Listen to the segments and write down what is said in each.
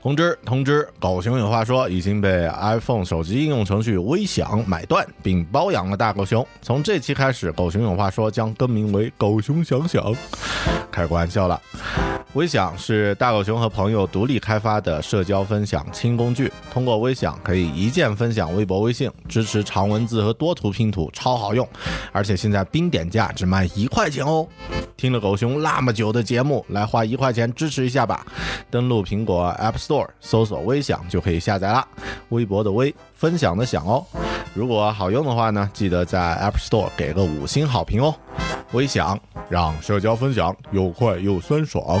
通知通知，狗熊有话说已经被 iPhone 手机应用程序微享买断并包养了大狗熊。从这期开始，狗熊有话说将更名为狗熊想想。开个玩笑了。微享是大狗熊和朋友独立开发的社交分享轻工具，通过微享可以一键分享微博、微信，支持长文字和多图拼图，超好用。而且现在冰点价只卖一块钱哦。听了狗熊那么久的节目，来花一块钱支持一下吧。登录苹果 App Store 搜索“微享”就可以下载啦。微博的微，分享的享哦。如果好用的话呢，记得在 App Store 给个五星好评哦。微享让社交分享又快又酸爽。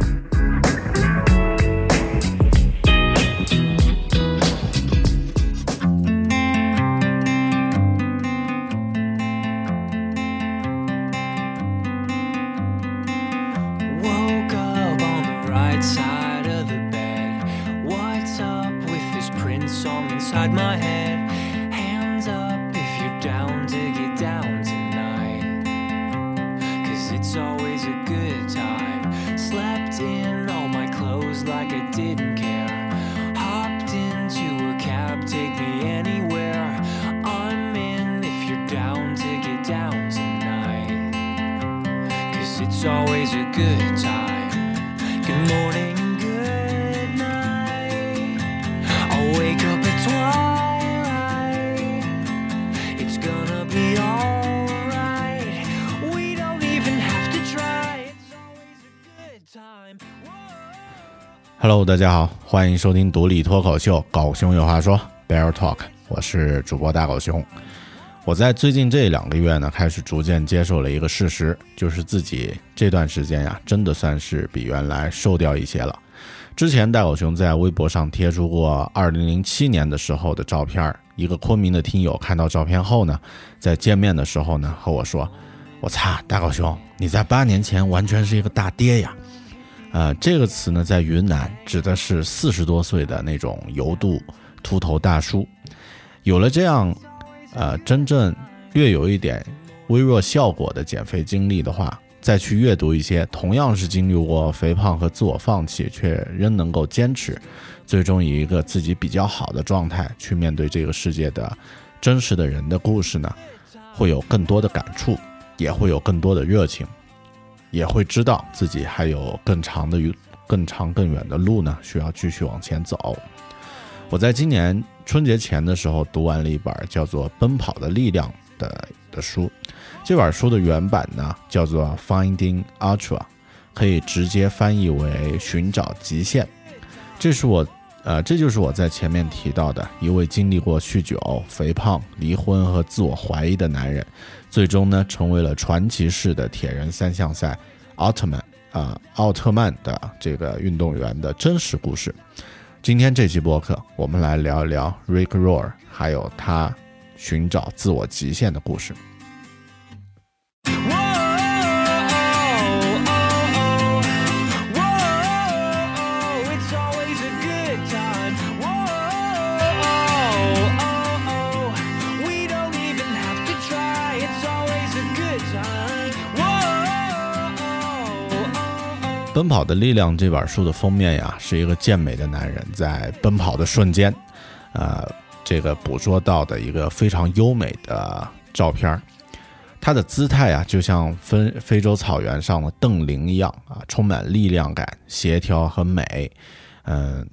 Hello，大家好，欢迎收听独立脱口秀《狗熊有话说》Bear Talk，我是主播大狗熊。我在最近这两个月呢，开始逐渐接受了一个事实，就是自己这段时间呀，真的算是比原来瘦掉一些了。之前大狗熊在微博上贴出过2007年的时候的照片，一个昆明的听友看到照片后呢，在见面的时候呢，和我说：“我擦，大狗熊，你在八年前完全是一个大爹呀！”呃，这个词呢，在云南指的是四十多岁的那种油肚秃头大叔。有了这样，呃，真正略有一点微弱效果的减肥经历的话，再去阅读一些同样是经历过肥胖和自我放弃，却仍能够坚持，最终以一个自己比较好的状态去面对这个世界的真实的人的故事呢，会有更多的感触，也会有更多的热情。也会知道自己还有更长的、更长、更远的路呢，需要继续往前走。我在今年春节前的时候读完了一本叫做《奔跑的力量》的的书，这本书的原版呢叫做《Finding Ultra》，可以直接翻译为“寻找极限”。这是我，呃，这就是我在前面提到的一位经历过酗酒、肥胖、离婚和自我怀疑的男人。最终呢，成为了传奇式的铁人三项赛奥特曼啊奥特曼的这个运动员的真实故事。今天这期播客，我们来聊一聊 Rick Roar，还有他寻找自我极限的故事。奔跑的力量》这本书的封面呀，是一个健美的男人在奔跑的瞬间，呃，这个捕捉到的一个非常优美的照片儿。他的姿态啊，就像非非洲草原上的邓羚一样啊，充满力量感、协调和美。嗯、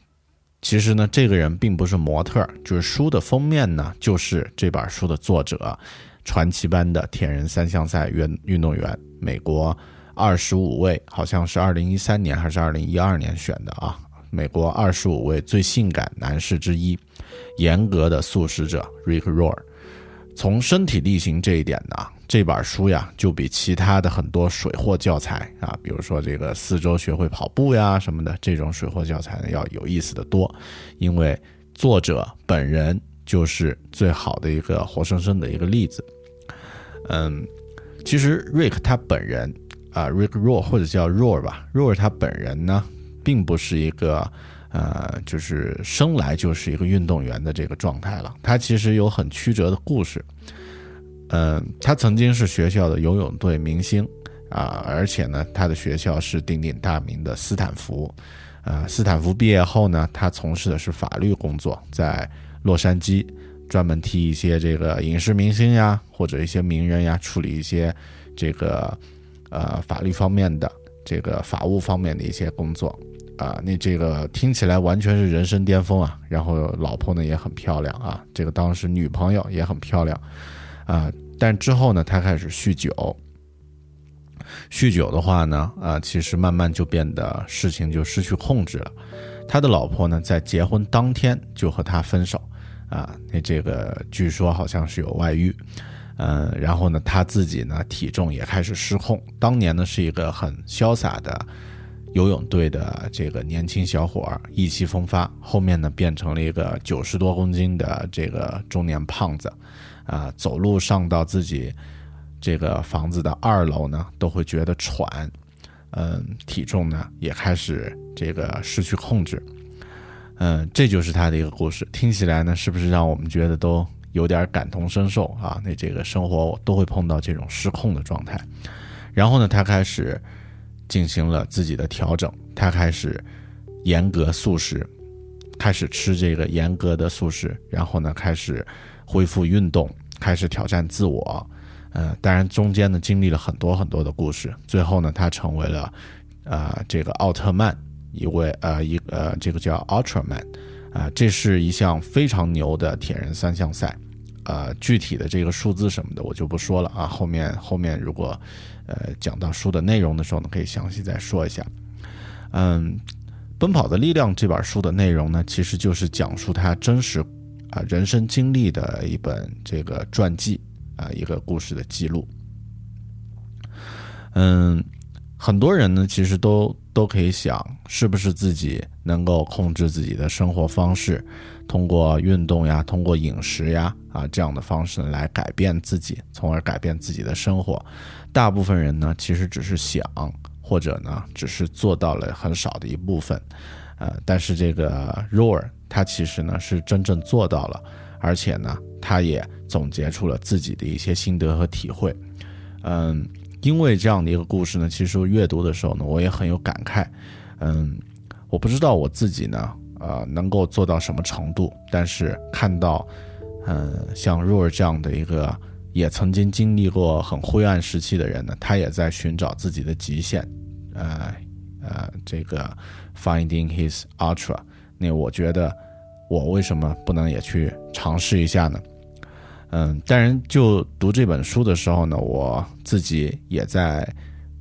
其实呢，这个人并不是模特，就是书的封面呢，就是这本书的作者，传奇般的铁人三项赛运运动员，美国二十五位，好像是二零一三年还是二零一二年选的啊，美国二十五位最性感男士之一，严格的素食者 Rick Roar。从身体力行这一点呢，这本书呀就比其他的很多水货教材啊，比如说这个四周学会跑步呀什么的这种水货教材呢要有意思的多，因为作者本人就是最好的一个活生生的一个例子。嗯，其实 Rick 他本人啊，Rick Roar 或者叫 Roar 吧，Roar 他本人呢，并不是一个呃，就是生来就是一个运动员的这个状态了。他其实有很曲折的故事。嗯、他曾经是学校的游泳队明星啊，而且呢，他的学校是鼎鼎大名的斯坦福。呃，斯坦福毕业后呢，他从事的是法律工作，在洛杉矶专门替一些这个影视明星呀，或者一些名人呀，处理一些这个呃法律方面的这个法务方面的一些工作。啊，那这个听起来完全是人生巅峰啊！然后老婆呢也很漂亮啊，这个当时女朋友也很漂亮啊。但之后呢，他开始酗酒。酗酒的话呢，啊，其实慢慢就变得事情就失去控制了。他的老婆呢，在结婚当天就和他分手，啊，那这个据说好像是有外遇，嗯，然后呢，他自己呢体重也开始失控。当年呢是一个很潇洒的游泳队的这个年轻小伙儿，意气风发，后面呢变成了一个九十多公斤的这个中年胖子，啊，走路上到自己这个房子的二楼呢，都会觉得喘，嗯，体重呢也开始这个失去控制，嗯，这就是他的一个故事。听起来呢，是不是让我们觉得都有点感同身受啊？那这个生活都会碰到这种失控的状态。然后呢，他开始进行了自己的调整，他开始严格素食，开始吃这个严格的素食，然后呢，开始恢复运动，开始挑战自我。呃，当然中间呢经历了很多很多的故事，最后呢，他成为了呃这个奥特曼，一位呃一呃这个叫 Ultraman，啊、这是一项非常牛的铁人三项赛。呃，具体的这个数字什么的我就不说了啊，后面后面如果呃讲到书的内容的时候呢，可以详细再说一下。嗯，《奔跑的力量》这本书的内容呢，其实就是讲述他真实啊、人生经历的一本这个传记啊、一个故事的记录。嗯，很多人呢，其实都都可以想，是不是自己能够控制自己的生活方式，通过运动呀，通过饮食呀，啊这样的方式来改变自己，从而改变自己的生活。大部分人呢，其实只是想，或者呢，只是做到了很少的一部分。呃，但是这个 Roar 他其实呢是真正做到了，而且呢，他也总结出了自己的一些心得和体会。嗯，因为这样的一个故事呢，其实阅读的时候呢，我也很有感慨。嗯，我不知道我自己呢，呃，能够做到什么程度，但是看到，嗯，像 Roar 这样的一个也曾经经历过很灰暗时期的人呢，他也在寻找自己的极限，呃呃，这个 Finding His Ultra。那我觉得，我为什么不能也去尝试一下呢？嗯，当然，就读这本书的时候呢，我自己也在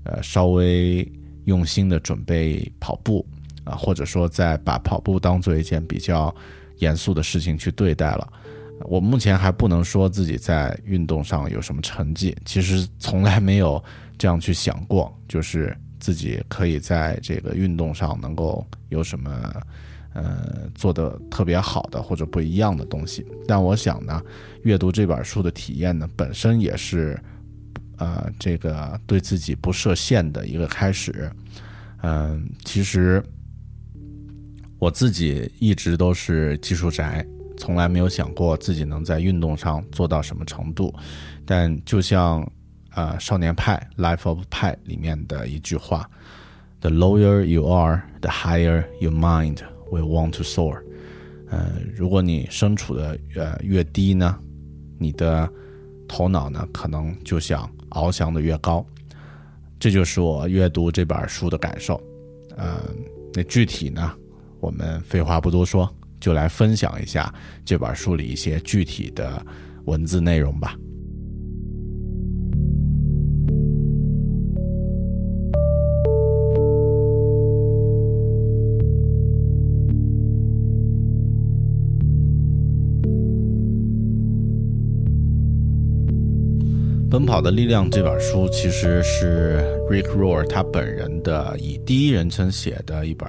呃稍微用心的准备跑步啊，或者说在把跑步当做一件比较严肃的事情去对待了。我目前还不能说自己在运动上有什么成绩，其实从来没有这样去想过，就是自己可以在这个运动上能够有什么呃做的特别好的或者不一样的东西。但我想呢，阅读这本书的体验呢，本身也是呃这个对自己不设限的一个开始。嗯、其实我自己一直都是技术宅，从来没有想过自己能在运动上做到什么程度。但就像呃《少年派》（Life of Pi） 里面的一句话：“The lower you are, the higher your mind We want to soar。”呃，如果你身处的呃越低呢，你的头脑呢可能就想翱翔的越高。这就是我阅读这本书的感受。呃，那具体呢，我们废话不多说，就来分享一下这本书里一些具体的文字内容吧。《奔跑的力量》这本书其实是 Rick Rohr 他本人的以第一人称写的一本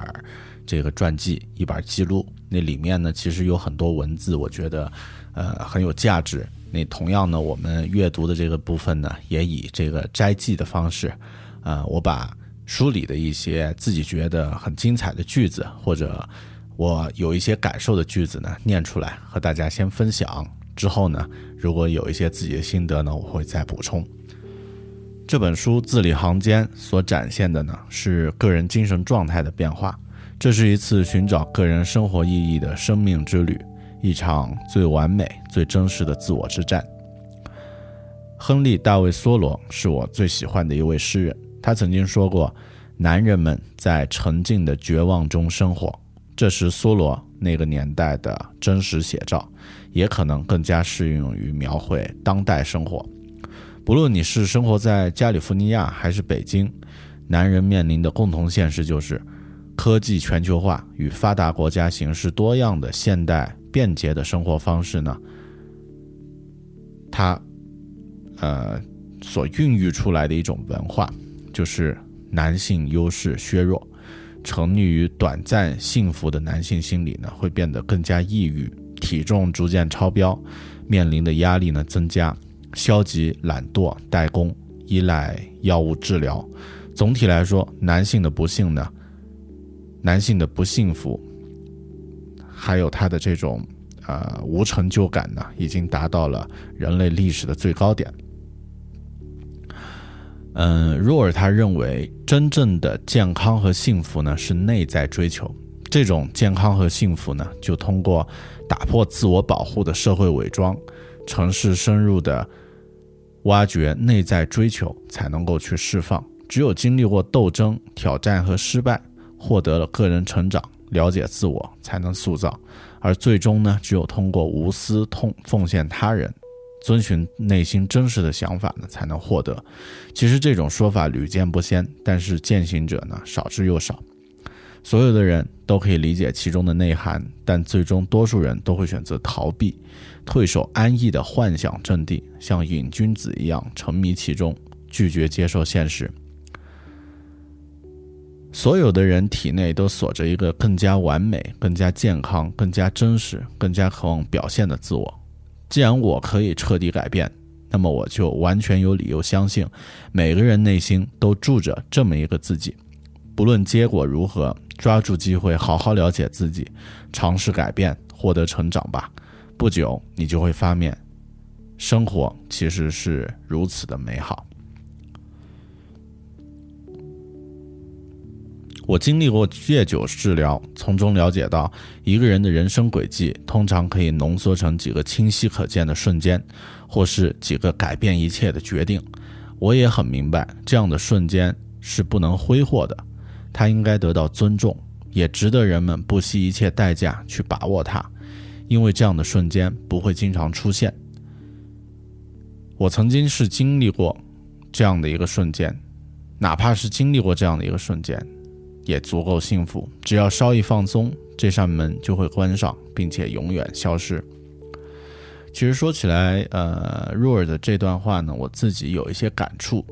这个传记，一本记录。那里面呢，其实有很多文字，我觉得呃很有价值。那同样呢，我们阅读的这个部分呢，也以这个摘记的方式，呃，我把书里的一些自己觉得很精彩的句子，或者我有一些感受的句子呢，念出来和大家先分享。之后呢，如果有一些自己的心得呢，我会再补充。这本书字里行间所展现的呢，是个人精神状态的变化。这是一次寻找个人生活意义的生命之旅，一场最完美、最真实的自我之战。亨利·大卫·梭罗是我最喜欢的一位诗人，他曾经说过：“男人们在沉静的绝望中生活。”这是梭罗那个年代的真实写照，也可能更加适用于描绘当代生活。不论你是生活在加利福尼亚还是北京，男人面临的共同现实就是，科技全球化与发达国家形式多样的现代便捷的生活方式呢，它呃所孕育出来的一种文化，就是男性优势削弱。沉溺于短暂幸福的男性心理呢，会变得更加抑郁，体重逐渐超标，面临的压力呢增加，消极、懒惰、怠工、依赖药物治疗。总体来说，男性的不幸呢，男性的不幸福，还有他的这种呃无成就感呢，已经达到了人类历史的最高点。嗯，若尔他认为，真正的健康和幸福呢是内在追求。这种健康和幸福呢，就通过打破自我保护的社会伪装，尝试深入的挖掘内在追求，才能够去释放。只有经历过斗争、挑战和失败，获得了个人成长，了解自我，才能塑造。而最终呢，只有通过无私痛奉献他人。遵循内心真实的想法呢，才能获得。其实这种说法屡见不鲜，但是践行者呢少之又少。所有的人都可以理解其中的内涵，但最终多数人都会选择逃避，退守安逸的幻想阵地，像瘾君子一样沉迷其中，拒绝接受现实。所有的人体内都锁着一个更加完美、更加健康、更加真实、更加渴望表现的自我。既然我可以彻底改变，那么我就完全有理由相信，每个人内心都住着这么一个自己。不论结果如何，抓住机会，好好了解自己，尝试改变，获得成长吧。不久，你就会发现，生活其实是如此的美好。我经历过戒酒治疗，从中了解到，一个人的人生轨迹通常可以浓缩成几个清晰可见的瞬间，或是几个改变一切的决定。我也很明白，这样的瞬间是不能挥霍的，它应该得到尊重，也值得人们不惜一切代价去把握它，因为这样的瞬间不会经常出现。我曾经是经历过这样的一个瞬间，哪怕是经历过这样的一个瞬间。也足够幸福，只要稍一放松，这扇门就会关上，并且永远消失。其实说起来，呃，若尔的这段话呢，我自己有一些感触。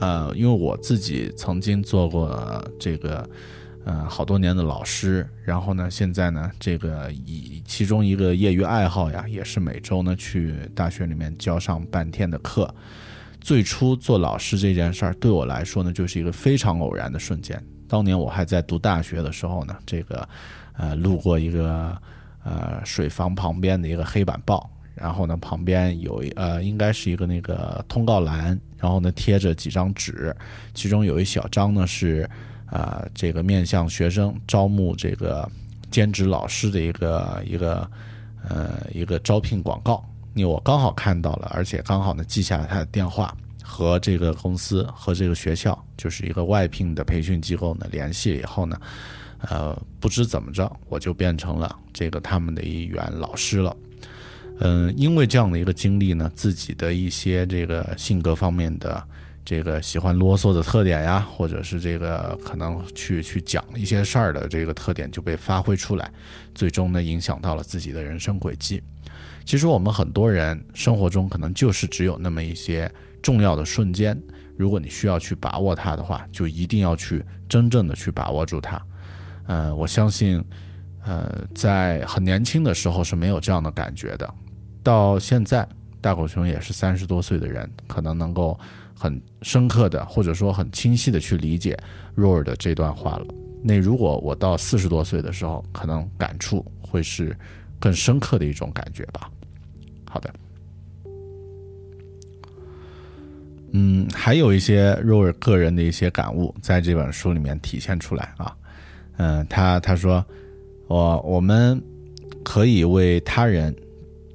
呃，因为我自己曾经做过、这个。呃，好多年的老师，然后呢，现在呢，这个以其中一个业余爱好呀，也是每周呢去大学里面教上半天的课。最初做老师这件事儿，对我来说呢，就是一个非常偶然的瞬间。当年我还在读大学的时候呢，这个呃，路过一个呃水房旁边的一个黑板报，然后呢，旁边有一呃，应该是一个那个通告栏，然后呢贴着几张纸，其中有一小张呢是。啊、这个面向学生招募这个兼职老师的一个一个呃一个招聘广告，因为我刚好看到了，而且刚好呢记下了他的电话，和这个公司和这个学校就是一个外聘的培训机构呢联系以后呢，呃，不知怎么着我就变成了这个他们的一员老师了。嗯，因为这样的一个经历呢，自己的一些这个性格方面的这个喜欢啰嗦的特点呀，或者是这个可能去去讲一些事儿的这个特点就被发挥出来，最终呢影响到了自己的人生轨迹。其实我们很多人生活中可能就是只有那么一些重要的瞬间，如果你需要去把握它的话，就一定要去真正的去把握住它。嗯，我相信，呃，在很年轻的时候是没有这样的感觉的，到现在大狗熊也是三十多岁的人，可能能够很深刻的或者说很清晰的去理解若尔的这段话了。那如果我到四十多岁的时候，可能感触会是更深刻的一种感觉吧。好的，嗯，还有一些若尔个人的一些感悟，在这本书里面体现出来啊。嗯，他他说，我我们可以为他人，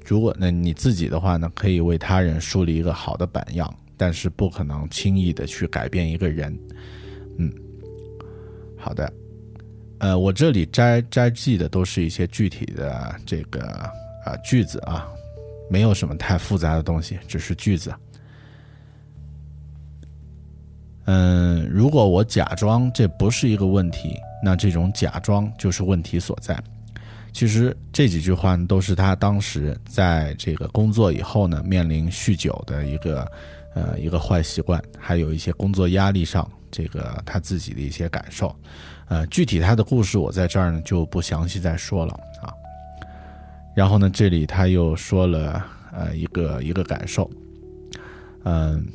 如果那你自己的话呢，可以为他人树立一个好的榜样，但是不可能轻易的去改变一个人。嗯，好的，呃，我这里摘摘记的都是一些具体的这个啊、句子啊，没有什么太复杂的东西，只是句子。嗯，如果我假装这不是一个问题，那这种假装就是问题所在。其实这几句话都是他当时在这个工作以后呢，面临酗酒的一个呃一个坏习惯，还有一些工作压力上这个他自己的一些感受。呃，具体他的故事我在这儿呢就不详细再说了啊。然后呢，这里他又说了呃一个一个感受，嗯、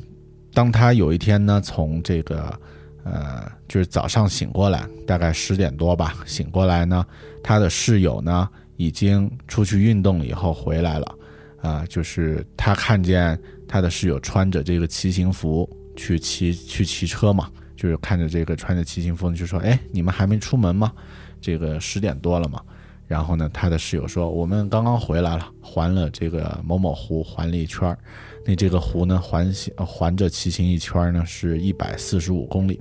当他有一天呢从这个呃就是早上醒过来，大概十点多吧，醒过来呢，他的室友呢已经出去运动了以后回来了，啊、就是他看见他的室友穿着这个骑行服去骑去骑车嘛，就是看着这个穿着骑行服，就说：“哎，你们还没出门吗？这个十点多了嘛。”然后呢，他的室友说：“我们刚刚回来了，环了这个某某湖，环了一圈儿。那这个湖呢，环行环着骑行一圈呢，是一百四十五公里。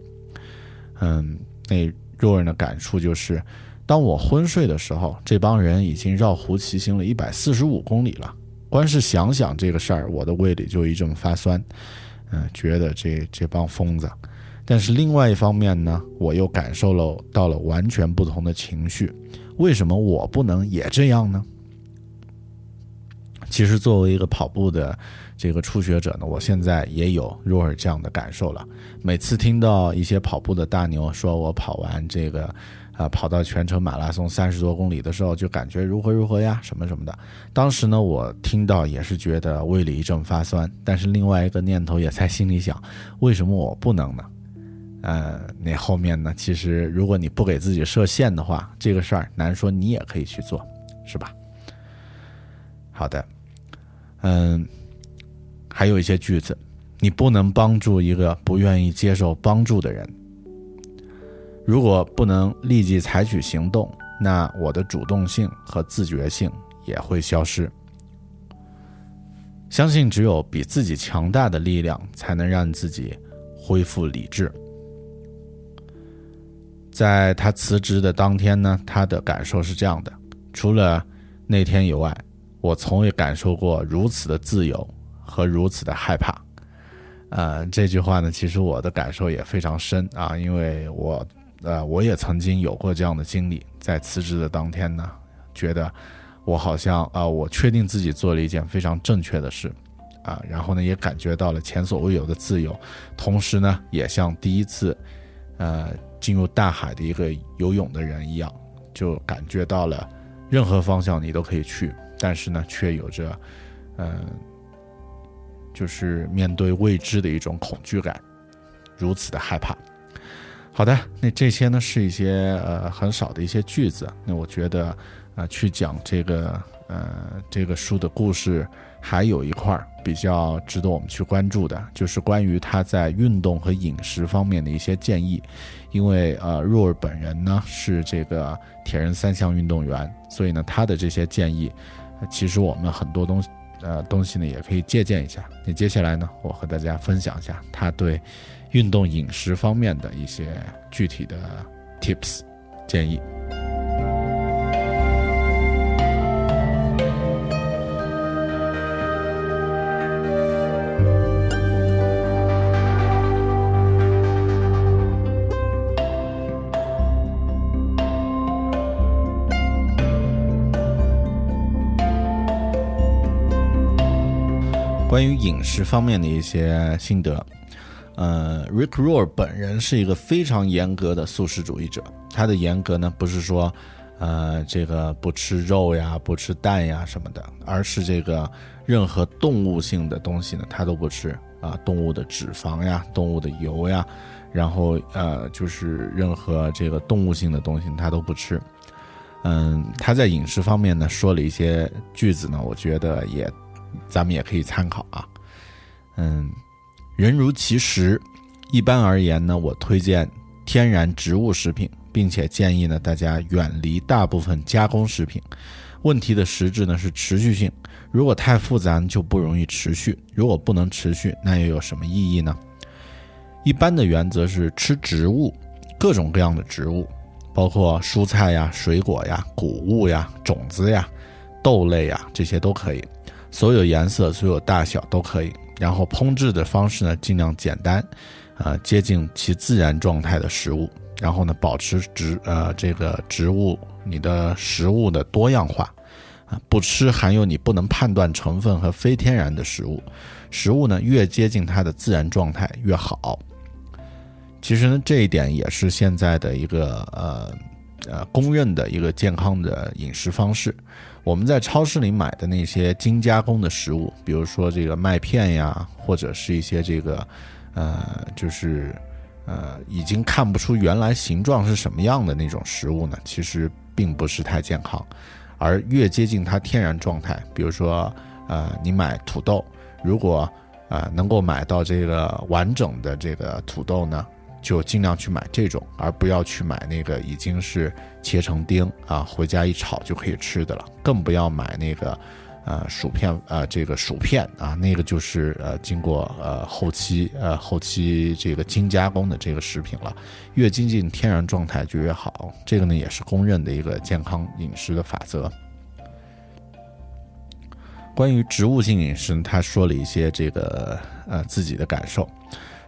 嗯，那肉人的感触就是，当我昏睡的时候，这帮人已经绕湖骑行了一百四十五公里了。光是想想这个事儿，我的胃里就一阵发酸。嗯，觉得这这帮疯子。但是另外一方面呢，我又感受了到了完全不同的情绪。为什么我不能也这样呢？其实作为一个跑步的这个初学者呢，我现在也有若尔这样的感受了。每次听到一些跑步的大牛说我跑完这个，啊、跑到全程马拉松三十多公里的时候，就感觉如何如何呀，什么什么的。当时呢，我听到也是觉得胃里一阵发酸，但是另外一个念头也在心里想，为什么我不能呢？呃，那后面呢？其实如果你不给自己设限的话，这个事儿难说你也可以去做，是吧？好的，嗯，还有一些句子，你不能帮助一个不愿意接受帮助的人。如果不能立即采取行动，那我的主动性和自觉性也会消失。相信只有比自己强大的力量，才能让自己恢复理智。在他辞职的当天呢，他的感受是这样的：除了那天以外，我从未感受过如此的自由和如此的害怕。呃，这句话呢，其实我的感受也非常深啊，因为我呃我也曾经有过这样的经历，在辞职的当天呢，觉得我好像啊、我确定自己做了一件非常正确的事，啊，然后呢也感觉到了前所未有的自由，同时呢也像第一次，呃进入大海的一个游泳的人一样，就感觉到了任何方向你都可以去，但是呢却有着，嗯、就是面对未知的一种恐惧感，如此的害怕。好的，那这些呢是一些呃很少的一些句子。那我觉得，呃，去讲这个呃这个书的故事，还有一块儿比较值得我们去关注的，就是关于他在运动和饮食方面的一些建议。因为呃，若尔本人呢是这个铁人三项运动员，所以呢他的这些建议，其实我们很多东西呃东西呢也可以借鉴一下。那接下来呢，我和大家分享一下他对运动饮食方面的一些具体的 tips 建议。关于饮食方面的一些心得，呃，Rick Ror 本人是一个非常严格的素食主义者。他的严格呢，不是说，呃，这个不吃肉呀、不吃蛋呀什么的，而是这个任何动物性的东西呢，他都不吃啊，动物的脂肪呀、动物的油呀，然后呃，就是任何这个动物性的东西他都不吃。嗯，他在饮食方面呢说了一些句子呢，我觉得也咱们也可以参考啊。嗯，人如其食，一般而言呢，我推荐天然植物食品，并且建议呢大家远离大部分加工食品。问题的实质呢是持续性，如果太复杂就不容易持续，如果不能持续，那又有什么意义呢？一般的原则是吃植物，各种各样的植物，包括蔬菜呀、水果呀、谷物呀、种子呀、豆类呀，这些都可以。所有颜色、所有大小都可以。然后烹制的方式呢，尽量简单，呃，接近其自然状态的食物。然后呢，保持植呃这个植物你的食物的多样化，啊，不吃含有你不能判断成分和非天然的食物。食物呢，越接近它的自然状态越好。其实呢，这一点也是现在的一个呃呃公认的一个健康的饮食方式。我们在超市里买的那些精加工的食物，比如说这个麦片呀，或者是一些这个呃就是呃已经看不出原来形状是什么样的那种食物呢，其实并不是太健康。而越接近它天然状态，比如说呃你买土豆，如果呃能够买到这个完整的这个土豆呢，就尽量去买这种，而不要去买那个已经是切成丁啊，回家一炒就可以吃的了。更不要买那个呃薯片呃这个薯片啊，那个就是呃经过呃后期呃后期这个精加工的这个食品了。越接近天然状态就越好，这个呢也是公认的一个健康饮食的法则。关于植物性饮食，他说了一些这个呃自己的感受。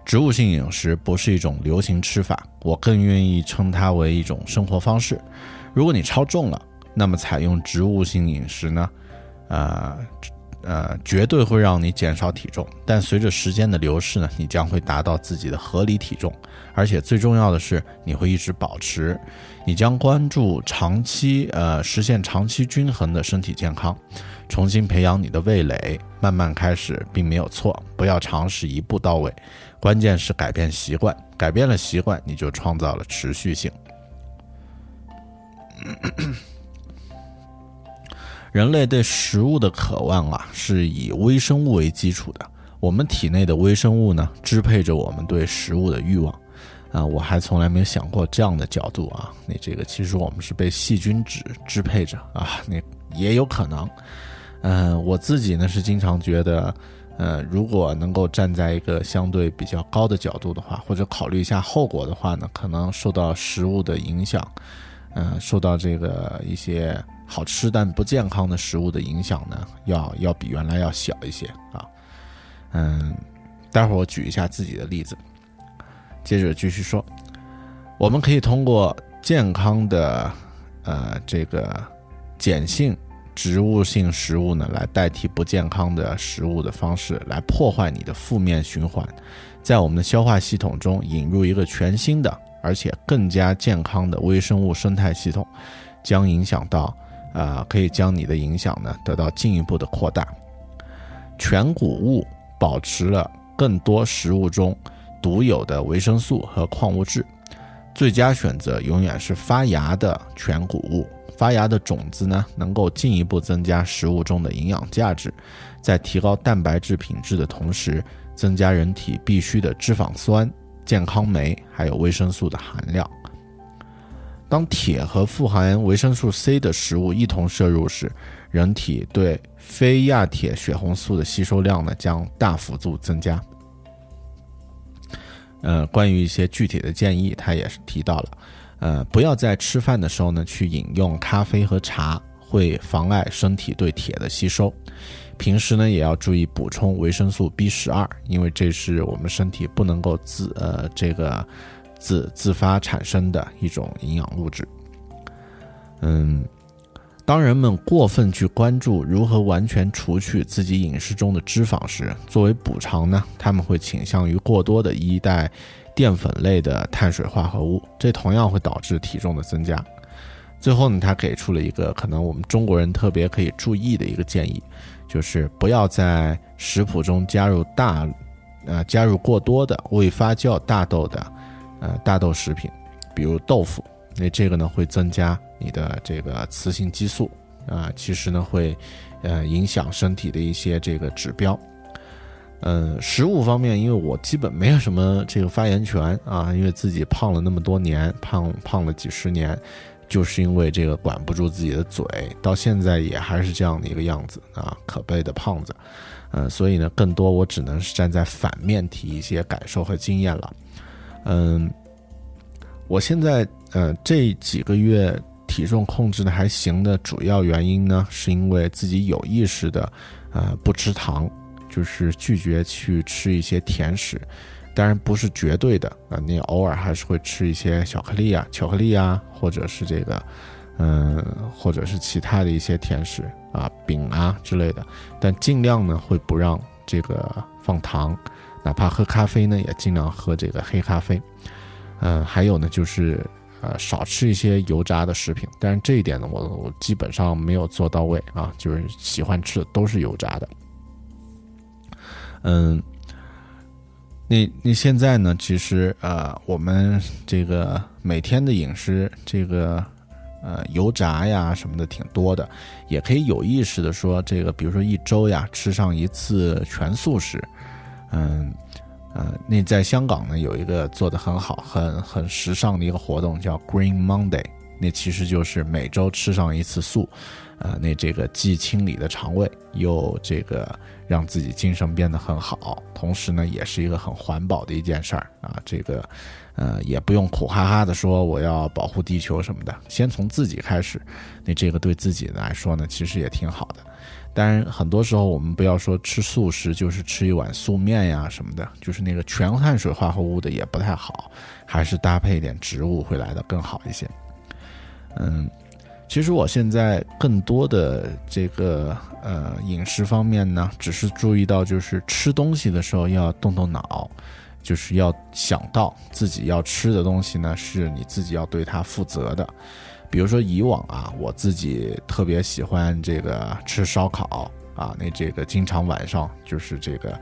植物性饮食不是一种流行吃法，我更愿意称它为一种生活方式。如果你超重了，那么采用植物性饮食呢，呃呃，绝对会让你减少体重。但随着时间的流逝呢，你将会达到自己的合理体重，而且最重要的是，你会一直保持。你将关注长期呃实现长期均衡的身体健康，重新培养你的味蕾，慢慢开始并没有错，不要尝试一步到位。关键是改变习惯，改变了习惯，你就创造了持续性。人类对食物的渴望啊，是以微生物为基础的。我们体内的微生物呢，支配着我们对食物的欲望。啊，我还从来没有想过这样的角度啊。那这个其实我们是被细菌纸支配着啊，那也有可能。嗯、我自己呢是经常觉得。呃，如果能够站在一个相对比较高的角度的话，或者考虑一下后果的话呢，可能受到食物的影响，嗯、受到这个一些好吃但不健康的食物的影响呢，要要比原来要小一些啊。嗯，待会儿我举一下自己的例子，接着继续说，我们可以通过健康的呃这个碱性植物性食物呢来代替不健康的食物的方式，来破坏你的负面循环，在我们的消化系统中引入一个全新的而且更加健康的微生物生态系统，将影响到，呃，可以将你的影响呢得到进一步的扩大。全谷物保持了更多食物中独有的维生素和矿物质，最佳选择永远是发芽的全谷物。发芽的种子呢，能够进一步增加食物中的营养价值，在提高蛋白质品质的同时，增加人体必需的脂肪酸、健康酶还有维生素的含量。当铁和富含维生素 C 的食物一同摄入时，人体对非亚铁血红素的吸收量呢将大幅度增加。呃，关于一些具体的建议，他也是提到了。呃，不要在吃饭的时候呢去饮用咖啡和茶，会妨碍身体对铁的吸收。平时呢也要注意补充维生素 B 十二，因为这是我们身体不能够自呃这个自自发产生的一种营养物质。嗯，当人们过分去关注如何完全除去自己饮食中的脂肪时，作为补偿呢，他们会倾向于过多的依赖。淀粉类的碳水化合物，这同样会导致体重的增加。最后呢，他给出了一个可能我们中国人特别可以注意的一个建议，就是不要在食谱中加入大，呃，加入过多的未发酵大豆的，呃，大豆食品，比如豆腐。那这个呢会增加你的这个雌性激素，啊，其实呢会，呃，影响身体的一些这个指标。嗯，食物方面，因为我基本没有什么这个发言权啊，因为自己胖了那么多年，胖胖了几十年，就是因为这个管不住自己的嘴，到现在也还是这样的一个样子啊，可悲的胖子。嗯，所以呢，更多我只能是站在反面提一些感受和经验了。嗯，我现在呃这几个月体重控制的还行的主要原因呢，是因为自己有意识的呃不吃糖。就是拒绝去吃一些甜食，当然不是绝对的啊，你偶尔还是会吃一些巧克力啊、巧克力啊，或者是这个，嗯，或者是其他的一些甜食啊、饼啊之类的，但尽量呢会不让这个放糖，哪怕喝咖啡呢也尽量喝这个黑咖啡，嗯，还有呢就是呃少吃一些油炸的食品，但是这一点呢我我基本上没有做到位啊，就是喜欢吃的都是油炸的。嗯，你你现在呢？其实呃，我们这个每天的饮食，这个呃油炸呀什么的挺多的，也可以有意识的说，这个比如说一周呀吃上一次全素食。嗯呃，那在香港呢有一个做的很好、很很时尚的一个活动，叫 Green Monday。那其实就是每周吃上一次素，呃，那这个既清理的肠胃，又这个。让自己精神变得很好，同时呢，也是一个很环保的一件事儿啊。这个，呃，也不用苦哈哈的说我要保护地球什么的，先从自己开始，那这个对自己来说呢，其实也挺好的。当然，很多时候我们不要说吃素食就是吃一碗素面呀什么的，就是那个全碳水化合物的也不太好，还是搭配一点植物会来的更好一些。嗯。其实我现在更多的这个呃饮食方面呢，只是注意到就是吃东西的时候要动动脑，就是要想到自己要吃的东西呢是你自己要对它负责的。比如说以往啊，我自己特别喜欢这个吃烧烤啊，那这个经常晚上就是这个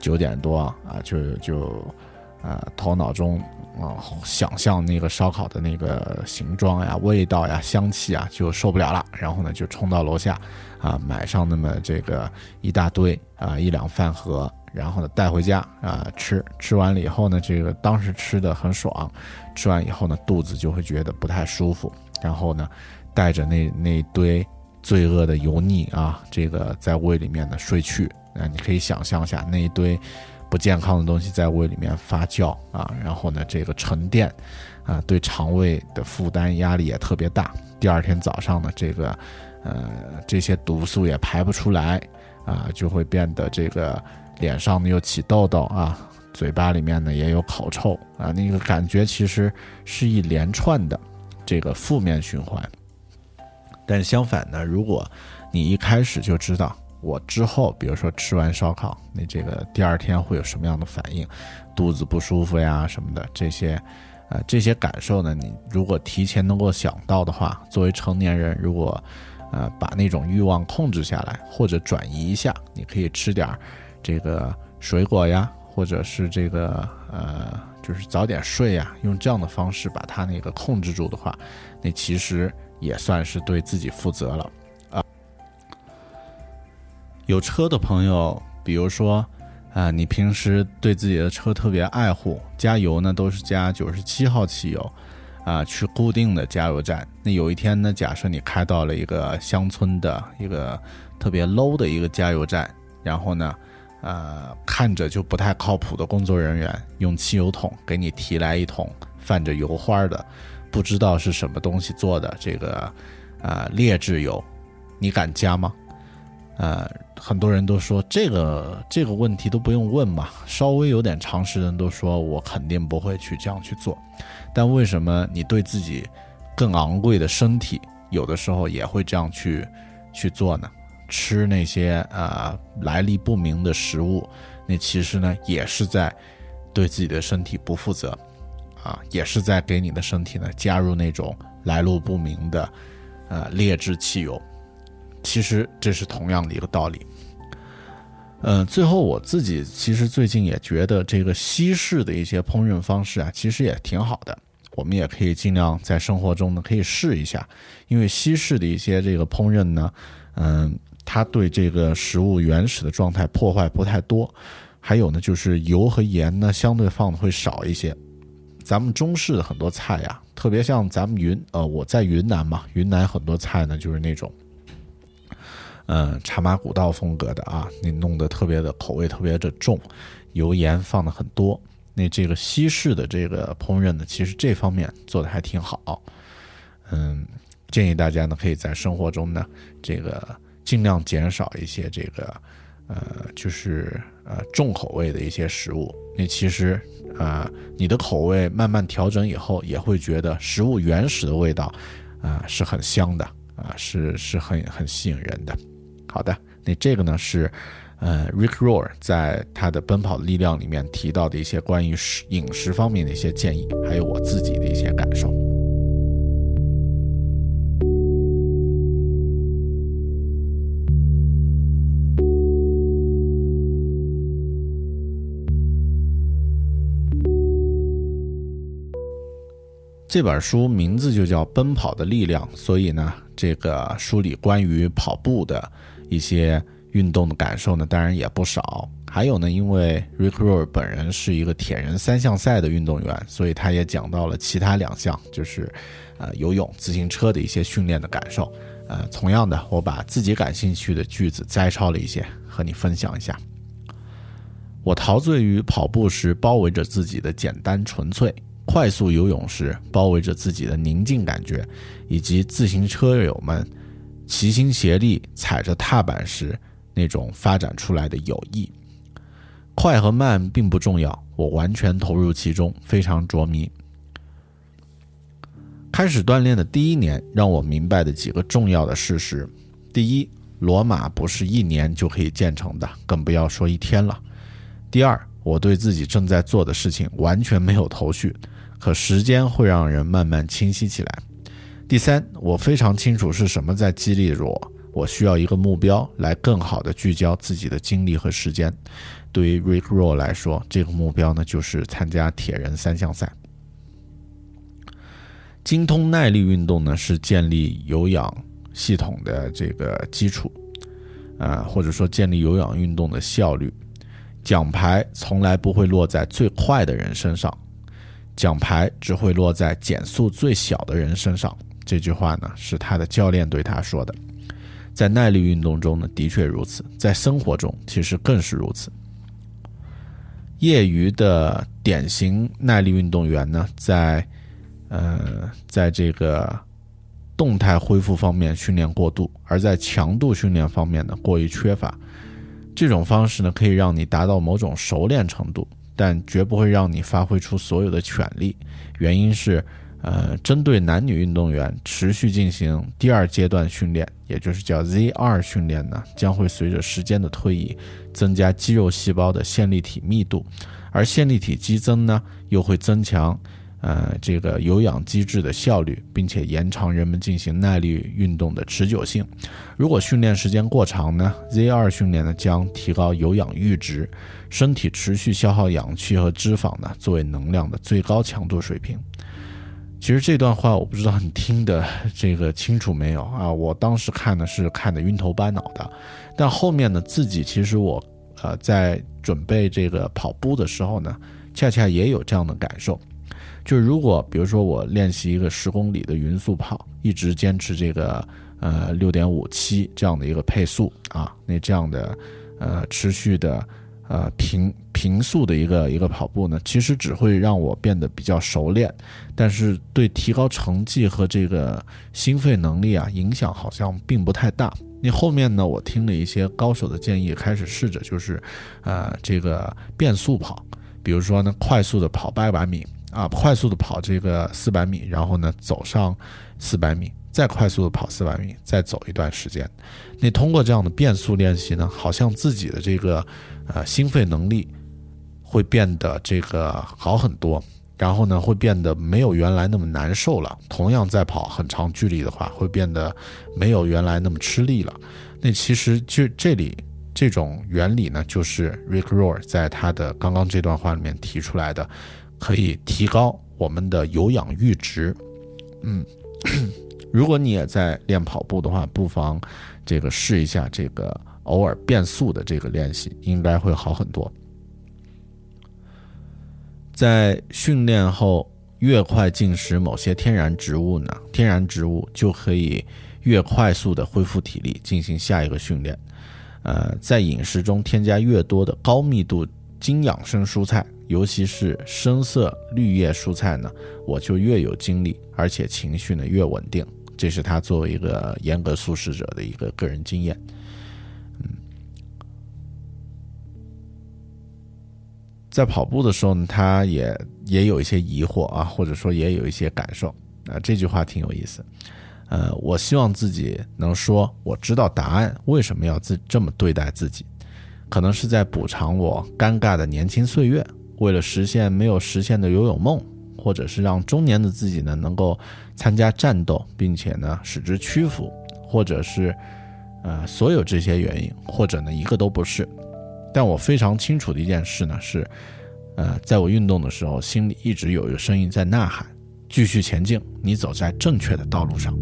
九点多啊就就呃头脑中。啊，想象那个烧烤的那个形状呀、味道呀、香气啊，就受不了了。然后呢，就冲到楼下，啊，买上那么这个一大堆啊一两饭盒，然后呢带回家啊吃。吃完了以后呢，这个当时吃的很爽，吃完以后呢，肚子就会觉得不太舒服。然后呢，带着那那堆罪恶的油腻啊，这个在胃里面呢睡去。啊，你可以想象一下那一堆。不健康的东西在胃里面发酵啊，然后呢，这个沉淀，啊，对肠胃的负担压力也特别大。第二天早上呢，这个，呃，这些毒素也排不出来，啊，就会变得这个脸上呢又起痘痘啊，嘴巴里面呢也有口臭啊，那个感觉其实是一连串的这个负面循环。但相反呢，如果你一开始就知道我之后，比如说吃完烧烤，你这个第二天会有什么样的反应，肚子不舒服呀什么的这些，呃，这些感受呢，你如果提前能够想到的话，作为成年人，如果呃把那种欲望控制下来，或者转移一下，你可以吃点儿这个水果呀，或者是这个呃，就是早点睡呀，用这样的方式把它那个控制住的话，那其实也算是对自己负责了啊。有车的朋友，比如说，啊、你平时对自己的车特别爱护，加油呢都是加九十七号汽油，啊、去固定的加油站。那有一天呢，假设你开到了一个乡村的一个特别 low 的一个加油站，然后呢，呃，看着就不太靠谱的工作人员用汽油桶给你提来一桶泛着油花的，不知道是什么东西做的这个，啊、劣质油，你敢加吗？呃，很多人都说这个这个问题都不用问嘛，稍微有点常识的人都说我肯定不会去这样去做。但为什么你对自己更昂贵的身体，有的时候也会这样去去做呢？吃那些呃来历不明的食物，那其实呢也是在对自己的身体不负责，啊，也是在给你的身体呢加入那种来路不明的呃劣质汽油。其实这是同样的一个道理。嗯，最后我自己其实最近也觉得这个西式的一些烹饪方式啊，其实也挺好的。我们也可以尽量在生活中呢可以试一下，因为西式的一些这个烹饪呢，嗯，它对这个食物原始的状态破坏不太多，还有呢就是油和盐呢相对放的会少一些。咱们中式的很多菜呀、特别像咱们云呃我在云南嘛，云南很多菜呢就是那种。嗯，茶马古道风格的啊，你弄得特别的口味特别的重，油盐放的很多。那这个西式的这个烹饪呢，其实这方面做的还挺好。嗯，建议大家呢可以在生活中呢，这个尽量减少一些这个呃，就是呃重口味的一些食物。那其实呃，你的口味慢慢调整以后，也会觉得食物原始的味道啊、是很香的啊、是是很很吸引人的。好的，那这个呢是，呃，Rick Rohr 在他的《奔跑的力量》里面提到的一些关于食饮食方面的一些建议，还有我自己的一些感受。这本书名字就叫《奔跑的力量》，所以呢，这个书里关于跑步的一些运动的感受呢，当然也不少。还有呢，因为 Rick Rohr 本人是一个铁人三项赛的运动员，所以他也讲到了其他两项，就是呃游泳、自行车的一些训练的感受。呃，同样的，我把自己感兴趣的句子摘抄了一些，和你分享一下。我陶醉于跑步时包围着自己的简单纯粹，快速游泳时包围着自己的宁静感觉，以及自行车友们齐心协力踩着踏板时那种发展出来的友谊。快和慢并不重要，我完全投入其中，非常着迷。开始锻炼的第一年，让我明白的几个重要的事实：第一，罗马不是一年就可以建成的，更不要说一天了。第二，我对自己正在做的事情完全没有头绪，可时间会让人慢慢清晰起来。第三，我非常清楚是什么在激励着我，我需要一个目标来更好的聚焦自己的精力和时间。对于 Rick Roll 来说，这个目标呢就是参加铁人三项赛。精通耐力运动呢是建立有氧系统的这个基础，啊、或者说建立有氧运动的效率。奖牌从来不会落在最快的人身上，奖牌只会落在减速最小的人身上。这句话呢是他的教练对他说的。在耐力运动中呢，的确如此；在生活中，其实更是如此。业余的典型耐力运动员呢，在呃，在这个动态恢复方面训练过度，而在强度训练方面呢过于缺乏。这种方式呢，可以让你达到某种熟练程度，但绝不会让你发挥出所有的潜力。原因是，呃，针对男女运动员持续进行第二阶段训练，也就是叫 Z 二训练呢，将会随着时间的推移，增加肌肉细胞的线粒体密度，而线粒体激增呢，又会增强呃这个有氧机制的效率，并且延长人们进行耐力运动的持久性。如果训练时间过长呢，Z 二训练呢将提高有氧阈值，身体持续消耗氧气和脂肪呢作为能量的最高强度水平。其实这段话我不知道你听的这个清楚没有啊？我当时看的是看的晕头巴脑的，但后面呢自己其实我呃在准备这个跑步的时候呢，恰恰也有这样的感受，就是如果比如说我练习一个十公里的匀速跑，一直坚持这个呃六点五七这样的一个配速啊，那这样的呃持续的。呃，平平速的一个一个跑步呢，其实只会让我变得比较熟练，但是对提高成绩和这个心肺能力啊影响好像并不太大。那后面呢，我听了一些高手的建议，开始试着就是，呃，这个变速跑，比如说呢，快速的跑八百米啊，快速的跑这个四百米，然后呢走上四百米。再快速的跑四百米，再走一段时间，你通过这样的变速练习呢，好像自己的这个呃心肺能力会变得这个好很多，然后呢会变得没有原来那么难受了。同样在跑很长距离的话，会变得没有原来那么吃力了。那其实就这里这种原理呢，就是 Rick Rohr 在他的刚刚这段话里面提出来的，可以提高我们的有氧阈值。嗯。如果你也在练跑步的话，不妨这个试一下这个偶尔变速的这个练习，应该会好很多。在训练后越快进食某些天然植物呢，天然植物就可以越快速的恢复体力，进行下一个训练。呃，在饮食中添加越多的高密度精养生蔬菜，尤其是深色绿叶蔬菜呢，我就越有精力，而且情绪呢越稳定。这是他作为一个严格素食者的一个个人经验，嗯，在跑步的时候呢，他也也有一些疑惑啊，或者说也有一些感受啊。这句话挺有意思，呃，我希望自己能说我知道答案，为什么要自这么对待自己？可能是在补偿我尴尬的年轻岁月，为了实现没有实现的游泳梦。或者是让中年的自己呢能够参加战斗，并且呢使之屈服，或者是呃所有这些原因，或者呢一个都不是。但我非常清楚的一件事呢是，呃，在我运动的时候，心里一直有一个声音在呐喊：继续前进，你走在正确的道路上。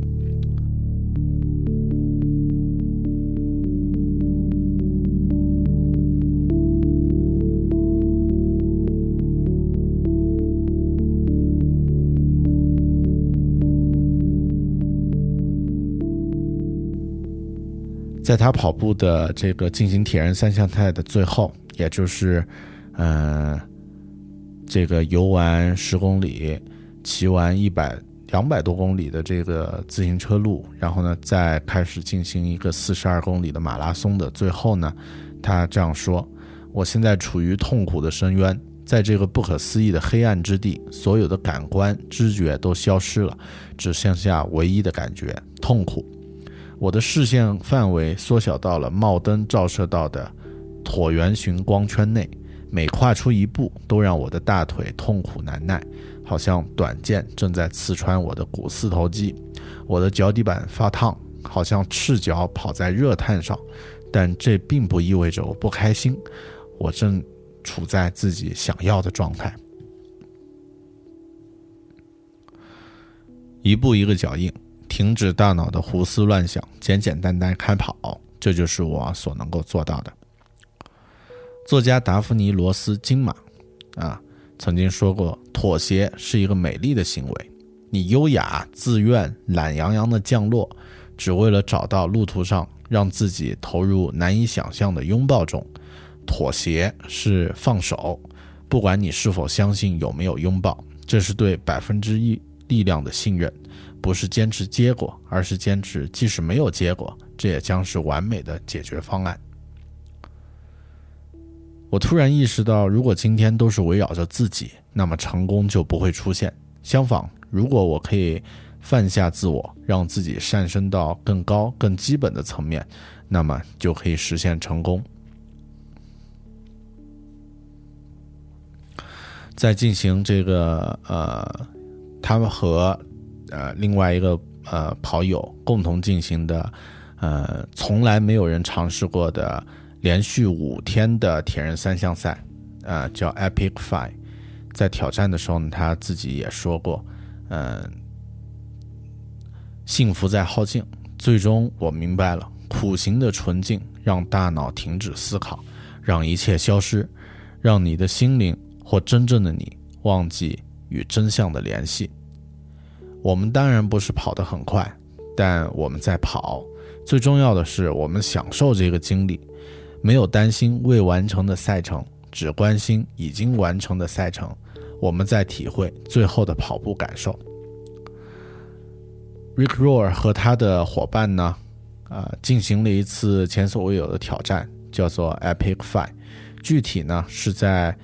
在他跑步的这个进行铁人三项赛的最后，也就是，呃，这个游完十公里，骑完一百两百多公里的这个自行车路，然后呢，再开始进行一个四十二公里的马拉松的最后呢，他这样说：“我现在处于痛苦的深渊，在这个不可思议的黑暗之地，所有的感官知觉都消失了，只剩下唯一的感觉——痛苦。”我的视线范围缩小到了帽灯照射到的椭圆形光圈内，每跨出一步都让我的大腿痛苦难耐，好像短剑正在刺穿我的股四头肌。我的脚底板发烫，好像赤脚跑在热炭上，但这并不意味着我不开心。我正处在自己想要的状态，一步一个脚印。停止大脑的胡思乱想，简简单单开跑，这就是我所能够做到的。作家达芙妮·罗斯金马啊曾经说过：“妥协是一个美丽的行为。你优雅、自愿、懒洋洋的降落，只为了找到路途上让自己投入难以想象的拥抱中。妥协是放手，不管你是否相信有没有拥抱，这是对百分之一力量的信任。”不是坚持结果，而是坚持即使没有结果，这也将是完美的解决方案。我突然意识到，如果今天都是围绕着自己，那么成功就不会出现。相反，如果我可以放下自我，让自己上升到更高、更基本的层面，那么就可以实现成功。在进行这个呃，他们和呃另外一个呃跑友共同进行的呃从来没有人尝试过的连续五天的铁人三项赛，呃叫 Epic Five。在挑战的时候呢，他自己也说过，嗯、幸福在耗尽。最终我明白了，苦行的纯净让大脑停止思考，让一切消失，让你的心灵或真正的你忘记与真相的联系。我们当然不是跑得很快，但我们在跑。最重要的是，我们享受这个经历，没有担心未完成的赛程，只关心已经完成的赛程。我们在体会最后的跑步感受。Rick Roar 和他的伙伴呢，啊、进行了一次前所未有的挑战，叫做 Epic Five。具体呢是在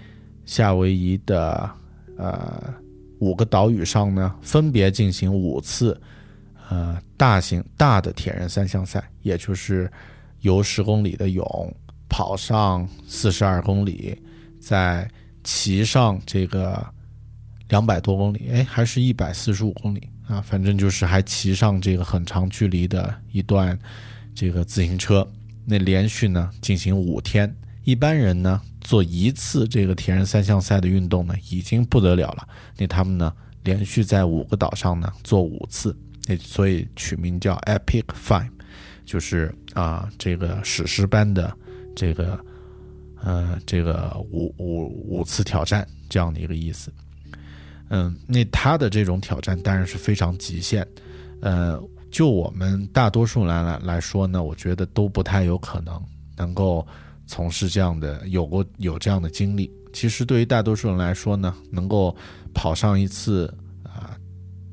夏威夷的呃五个岛屿上呢，分别进行五次呃大型大的铁人三项赛，也就是游十公里的泳，跑上四十二公里，再骑上这个两百多公里，哎，还是一百四十五公里啊，反正就是还骑上这个很长距离的一段这个自行车，那连续呢进行五天。一般人呢做一次这个铁人三项赛的运动呢已经不得了了，那他们呢连续在五个岛上呢做五次，那所以取名叫 Epic Five，就是啊这个史诗般的这个呃这个五五五次挑战这样的一个意思。嗯，那他的这种挑战当然是非常极限，呃，就我们大多数人来来说呢，我觉得都不太有可能能够从事这样的有过有这样的经历。其实对于大多数人来说呢，能够跑上一次啊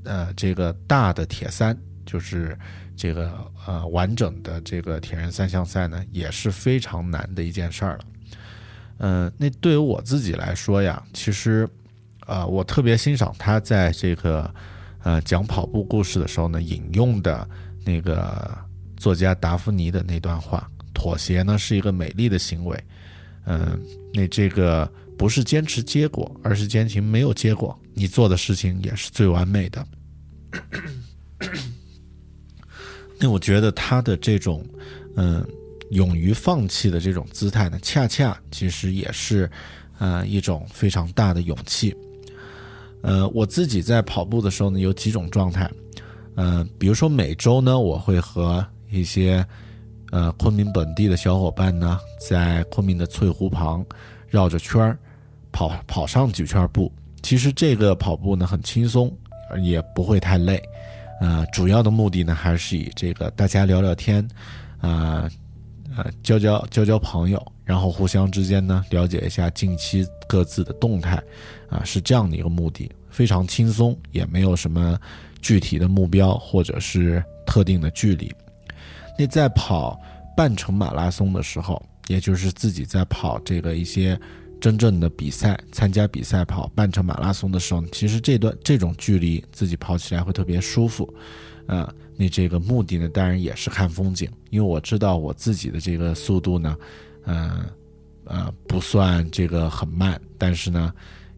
呃这个大的铁三，就是这个呃完整的这个铁人三项赛呢，也是非常难的一件事儿了。嗯、那对于我自己来说呀，其实。呃，我特别欣赏他在这个呃讲跑步故事的时候呢，引用的那个作家达芙妮的那段话：“妥协呢是一个美丽的行为。”嗯，那这个不是坚持结果，而是坚持没有结果，你做的事情也是最完美的。那我觉得他的这种嗯勇于放弃的这种姿态呢，恰恰其实也是呃一种非常大的勇气。呃，我自己在跑步的时候呢，有几种状态。呃，比如说每周呢，我会和一些呃昆明本地的小伙伴呢，在昆明的翠湖旁绕着圈儿跑跑上几圈步。其实这个跑步呢很轻松，也不会太累。呃，主要的目的呢还是以这个大家聊聊天，啊呃交交交交朋友，然后互相之间呢了解一下近期各自的动态。啊，是这样的一个目的，非常轻松，也没有什么具体的目标或者是特定的距离。那在跑半程马拉松的时候，也就是自己在跑这个一些真正的比赛、参加比赛跑半程马拉松的时候，其实这段这种距离自己跑起来会特别舒服。啊，那这个目的呢，当然也是看风景，因为我知道我自己的这个速度呢，嗯呃不算这个很慢，但是呢。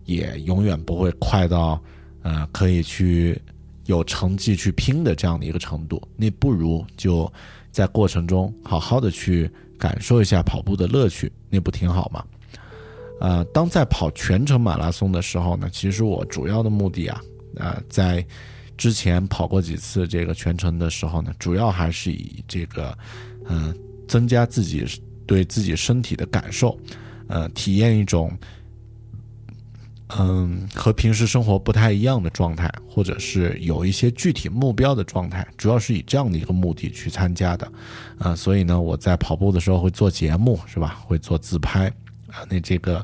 也永远不会快到，呃，可以去有成绩去拼的这样的一个程度。那不如就在过程中好好的去感受一下跑步的乐趣，那不挺好吗？呃，当在跑全程马拉松的时候呢，其实我主要的目的啊，呃，在之前跑过几次这个全程的时候呢，主要还是以这个，嗯、增加自己对自己身体的感受，呃，体验一种。嗯，和平时生活不太一样的状态，或者是有一些具体目标的状态，主要是以这样的一个目的去参加的，啊、所以呢，我在跑步的时候会做节目，是吧？会做自拍，啊，那这个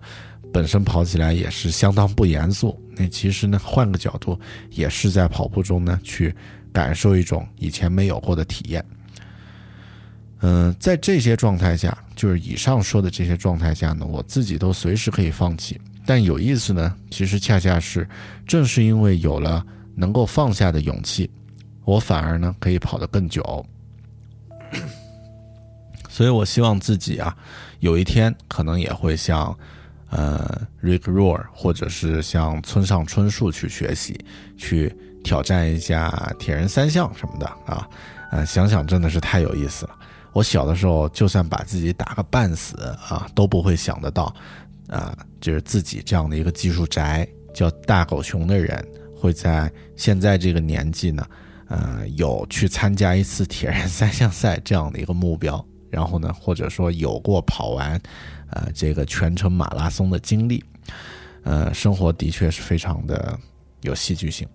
本身跑起来也是相当不严肃。那其实呢，换个角度，也是在跑步中呢去感受一种以前没有过的体验。嗯，在这些状态下，就是以上说的这些状态下呢，我自己都随时可以放弃。但有意思呢，其实恰恰是正是因为有了能够放下的勇气，我反而呢可以跑得更久。所以我希望自己啊，有一天可能也会像呃 Rick Roar 或者是像村上春树去学习，去挑战一下铁人三项什么的啊。呃，想想真的是太有意思了。我小的时候，就算把自己打个半死啊，都不会想得到，啊，就是自己这样的一个技术宅，叫大狗熊的人，会在现在这个年纪呢，呃，有去参加一次铁人三项赛这样的一个目标，然后呢，或者说有过跑完，呃，这个全程马拉松的经历，呃，生活的确是非常的有戏剧性。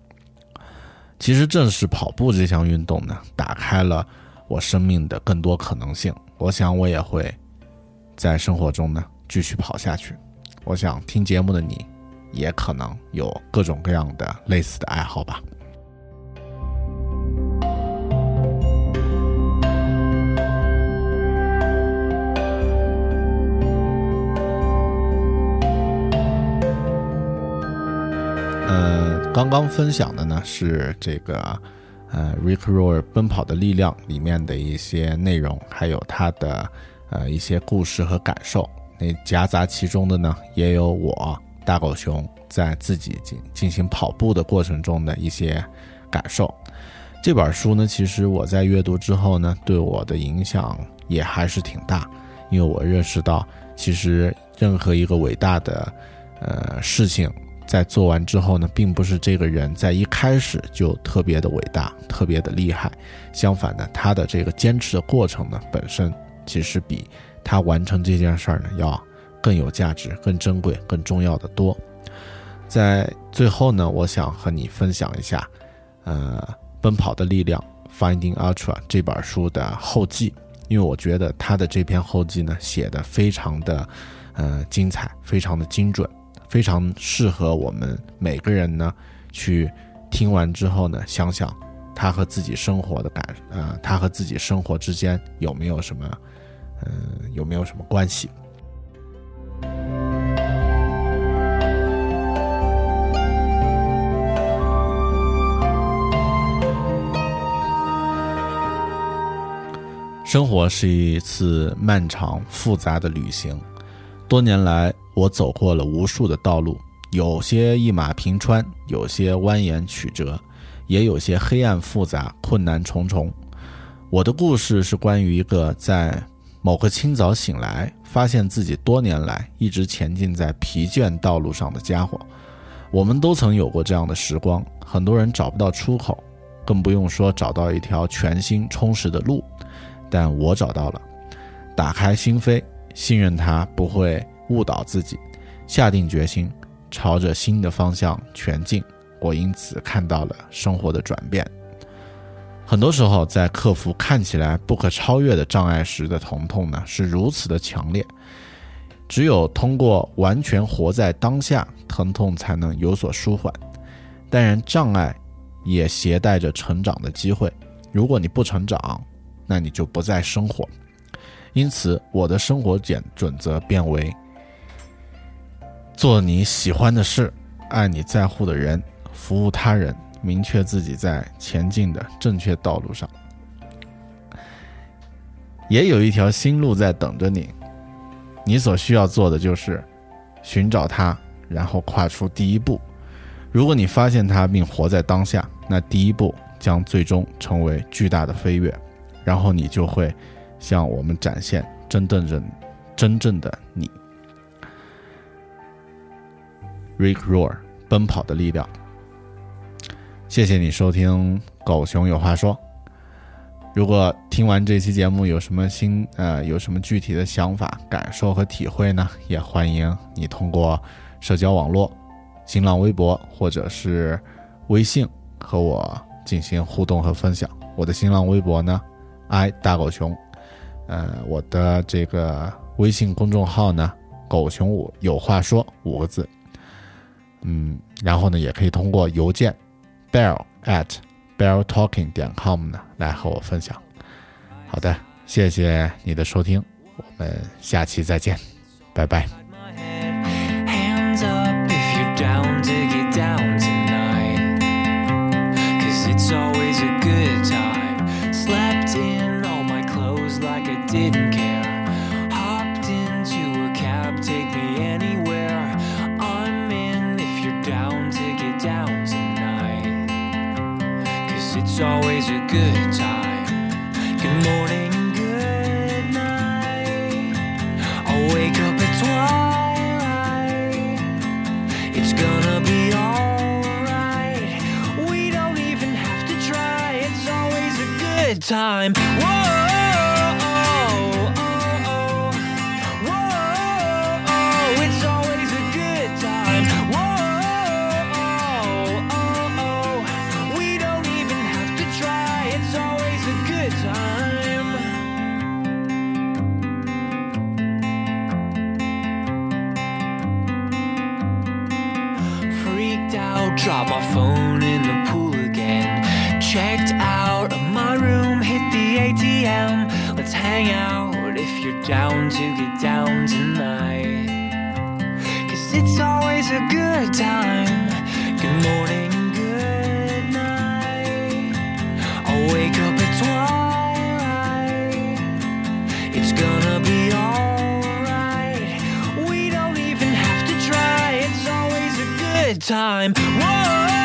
其实正是跑步这项运动呢，打开了我生命的更多可能性。我想我也会在生活中呢继续跑下去。我想听节目的你，也可能有各种各样的类似的爱好吧。呃，刚刚分享的呢是这个，呃，Rick Roar《奔跑的力量》里面的一些内容，还有他的呃一些故事和感受。那夹杂其中的呢，也有我大狗熊在自己进进行跑步的过程中的一些感受。这本书呢，其实我在阅读之后呢，对我的影响也还是挺大，因为我认识到，其实任何一个伟大的呃事情。在做完之后呢，并不是这个人在一开始就特别的伟大、特别的厉害，相反呢，他的这个坚持的过程呢，本身其实比他完成这件事儿呢要更有价值、更珍贵、更重要的多。在最后呢，我想和你分享一下，呃，《奔跑的力量》（Finding Ultra） 这本书的后记，因为我觉得他的这篇后记呢写的非常的，呃，精彩，非常的精准。非常适合我们每个人呢，去听完之后呢，想想他和自己生活的感，呃，他和自己生活之间有没有什么，嗯，有没有什么关系？生活是一次漫长复杂的旅行，多年来。我走过了无数的道路，有些一马平川，有些蜿蜒曲折，也有些黑暗复杂、困难重重。我的故事是关于一个在某个清早醒来，发现自己多年来一直前进在疲倦道路上的家伙。我们都曾有过这样的时光，很多人找不到出口，更不用说找到一条全新充实的路。但我找到了，打开心扉，信任它不会。误导自己，下定决心朝着新的方向前进。我因此看到了生活的转变。很多时候，在克服看起来不可超越的障碍时的疼痛呢，是如此的强烈。只有通过完全活在当下，疼痛才能有所舒缓。当然，障碍也携带着成长的机会。如果你不成长，那你就不再生活。因此，我的生活简准则变为。做你喜欢的事，爱你在乎的人，服务他人，明确自己在前进的正确道路上。也有一条新路在等着你，你所需要做的就是寻找它，然后跨出第一步。如果你发现它并活在当下，那第一步将最终成为巨大的飞跃，然后你就会向我们展现真正人真正的你。Rick Roar，奔跑的力量。谢谢你收听《狗熊有话说》。如果听完这期节目有什么新呃有什么具体的想法、感受和体会呢？也欢迎你通过社交网络、新浪微博或者是微信和我进行互动和分享。我的新浪微博呢，i 大狗熊。呃，我的这个微信公众号呢，狗熊五有话说五个字。嗯，然后呢，也可以通过邮件 bell at belltalking 点 com 呢来和我分享。好的，谢谢你的收听，我们下期再见，拜拜。Freaked out, dropped my phone in the pool again. Checked out hang out if you're down to get down tonight. Cause it's always a good time. Good morning and good night. I'll wake up at twilight. It's gonna be alright. We don't even have to try. It's always a good time. Whoa.